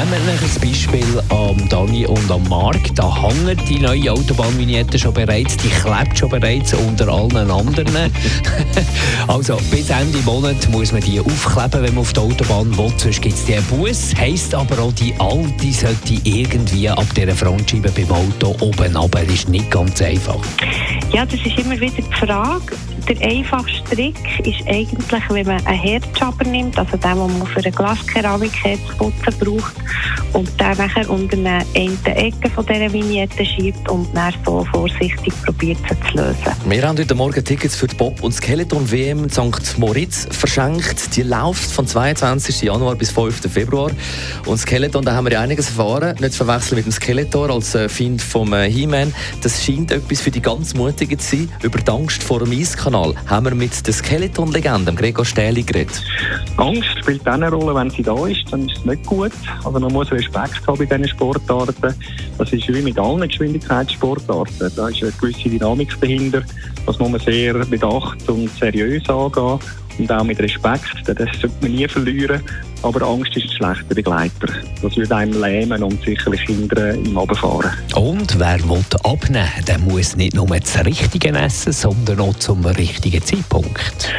Nehmen wir ein Beispiel am Dani und am Mark. Da hängt die neue Autobahnvignette schon bereits, die klebt schon bereits unter allen anderen. also bis Ende Monat muss man die aufkleben, wenn man auf der Autobahn will, sonst gibt es einen Bus. Heisst aber auch, die alte sollte irgendwie ab dieser Frontscheibe beim Auto oben runter. Das ist nicht ganz einfach. Ja, das ist immer wieder die Frage. Der einfachste Trick ist eigentlich, wenn man einen Herdschabber nimmt, also den, den man für eine Glaskeramik zu putzen braucht, und den nachher unter eine Ecke von dieser Vignette schiebt und dann so vorsichtig probiert zu lösen. Wir haben heute Morgen Tickets für die Bob- und Skeleton-WM St. Moritz verschenkt. Die läuft von 22. Januar bis 5. Februar. Und Skeleton, da haben wir ja einiges erfahren. Nicht zu verwechseln mit dem Skeletor als äh, Find vom äh, He-Man. Das scheint etwas für die ganz Mutigen zu sein. Über die Angst vor dem Eiskanal haben wir mit der Skeleton-Legende Gregor Stähli geredet. Angst spielt dann eine Rolle, wenn sie da ist, dann ist es nicht gut. Also man muss Respekt haben bei diesen Sportarten. Das ist wie mit allen Geschwindigkeitssportarten. Da ist eine gewisse Dynamik dahinter. Das muss man sehr bedacht und seriös angehen und auch mit Respekt. Das sollte man nie verlieren. Aber Angst ist ein schlechter Begleiter. Das würde einem lähmen und sicherlich hindern im Abfahren. Und wer will abnehmen, der muss nicht nur das Richtige essen, sondern auch zum richtigen Zeitpunkt.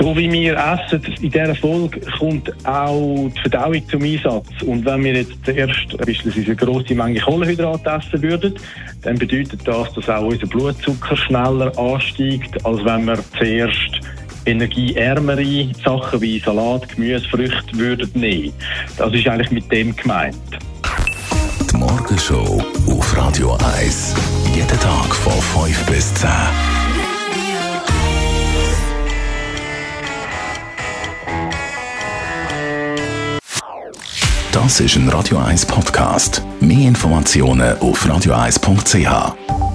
So wie wir essen, in dieser Folge kommt auch die Verdauung zum Einsatz. Und wenn wir jetzt zuerst beispielsweise eine grosse Menge Kohlenhydrate essen würden, dann bedeutet das, dass auch unser Blutzucker schneller ansteigt, als wenn wir zuerst energieärmere Sachen wie Salat, Gemüse, Früchte würden nehmen. Das ist eigentlich mit dem gemeint. Die Morgenshow auf Radio 1. Jeden Tag von 5 bis 10. Das ist ein Radio 1 Podcast. Mehr Informationen auf radio1.ch.